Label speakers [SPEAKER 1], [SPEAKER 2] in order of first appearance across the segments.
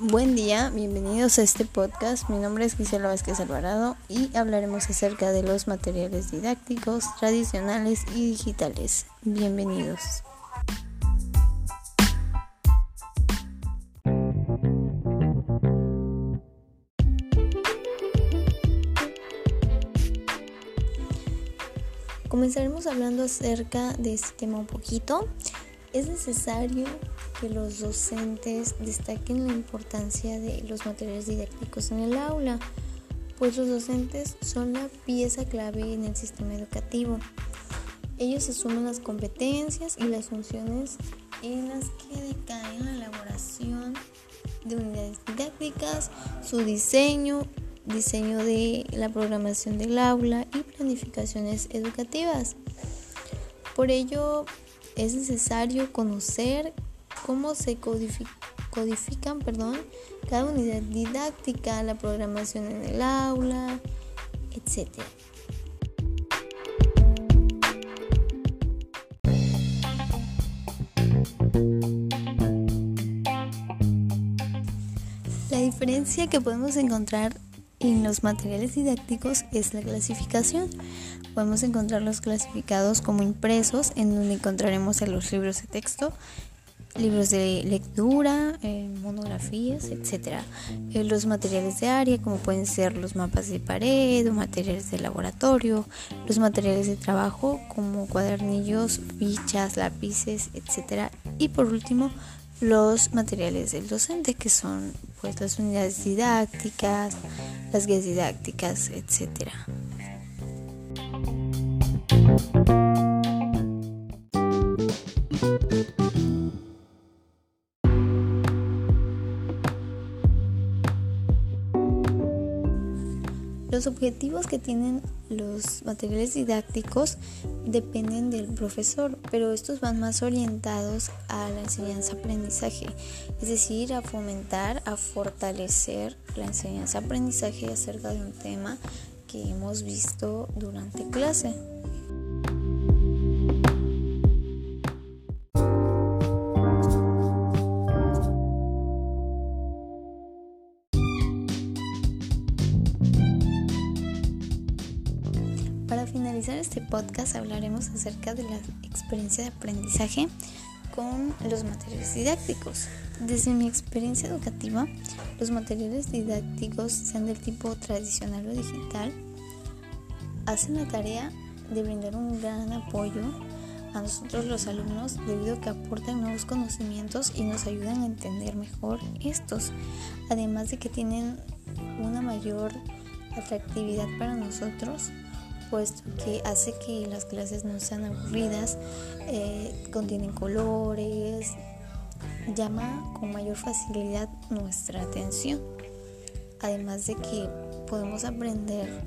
[SPEAKER 1] Buen día, bienvenidos a este podcast. Mi nombre es Gisela Vázquez Alvarado y hablaremos acerca de los materiales didácticos tradicionales y digitales. Bienvenidos. Comenzaremos hablando acerca de este tema un poquito. Es necesario que los docentes destaquen la importancia de los materiales didácticos en el aula, pues los docentes son la pieza clave en el sistema educativo. Ellos asumen las competencias y las funciones en las que decaen la elaboración de unidades didácticas, su diseño, diseño de la programación del aula y planificaciones educativas. Por ello, es necesario conocer cómo se codifican perdón, cada unidad didáctica, la programación en el aula, etc. La diferencia que podemos encontrar en los materiales didácticos es la clasificación. Podemos encontrarlos clasificados como impresos, en donde encontraremos en los libros de texto, libros de lectura, eh, monografías, etc. Eh, los materiales de área, como pueden ser los mapas de pared o materiales de laboratorio, los materiales de trabajo, como cuadernillos, fichas, lápices, etc. Y por último, los materiales del docente, que son pues las unidades didácticas, las guías didácticas, etc. Los objetivos que tienen los materiales didácticos dependen del profesor, pero estos van más orientados a la enseñanza-aprendizaje, es decir, a fomentar, a fortalecer la enseñanza-aprendizaje acerca de un tema que hemos visto durante clase. Finalizar este podcast hablaremos acerca de la experiencia de aprendizaje con los materiales didácticos. Desde mi experiencia educativa, los materiales didácticos, sean del tipo tradicional o digital, hacen la tarea de brindar un gran apoyo a nosotros los alumnos debido a que aportan nuevos conocimientos y nos ayudan a entender mejor estos, además de que tienen una mayor atractividad para nosotros puesto que hace que las clases no sean aburridas, eh, contienen colores, llama con mayor facilidad nuestra atención. Además de que podemos aprender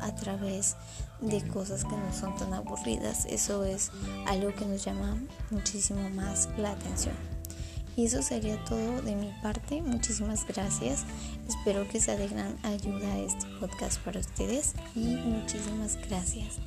[SPEAKER 1] a través de cosas que no son tan aburridas, eso es algo que nos llama muchísimo más la atención. Y eso sería todo de mi parte. Muchísimas gracias. Espero que sea de gran ayuda este podcast para ustedes y muchísimas gracias.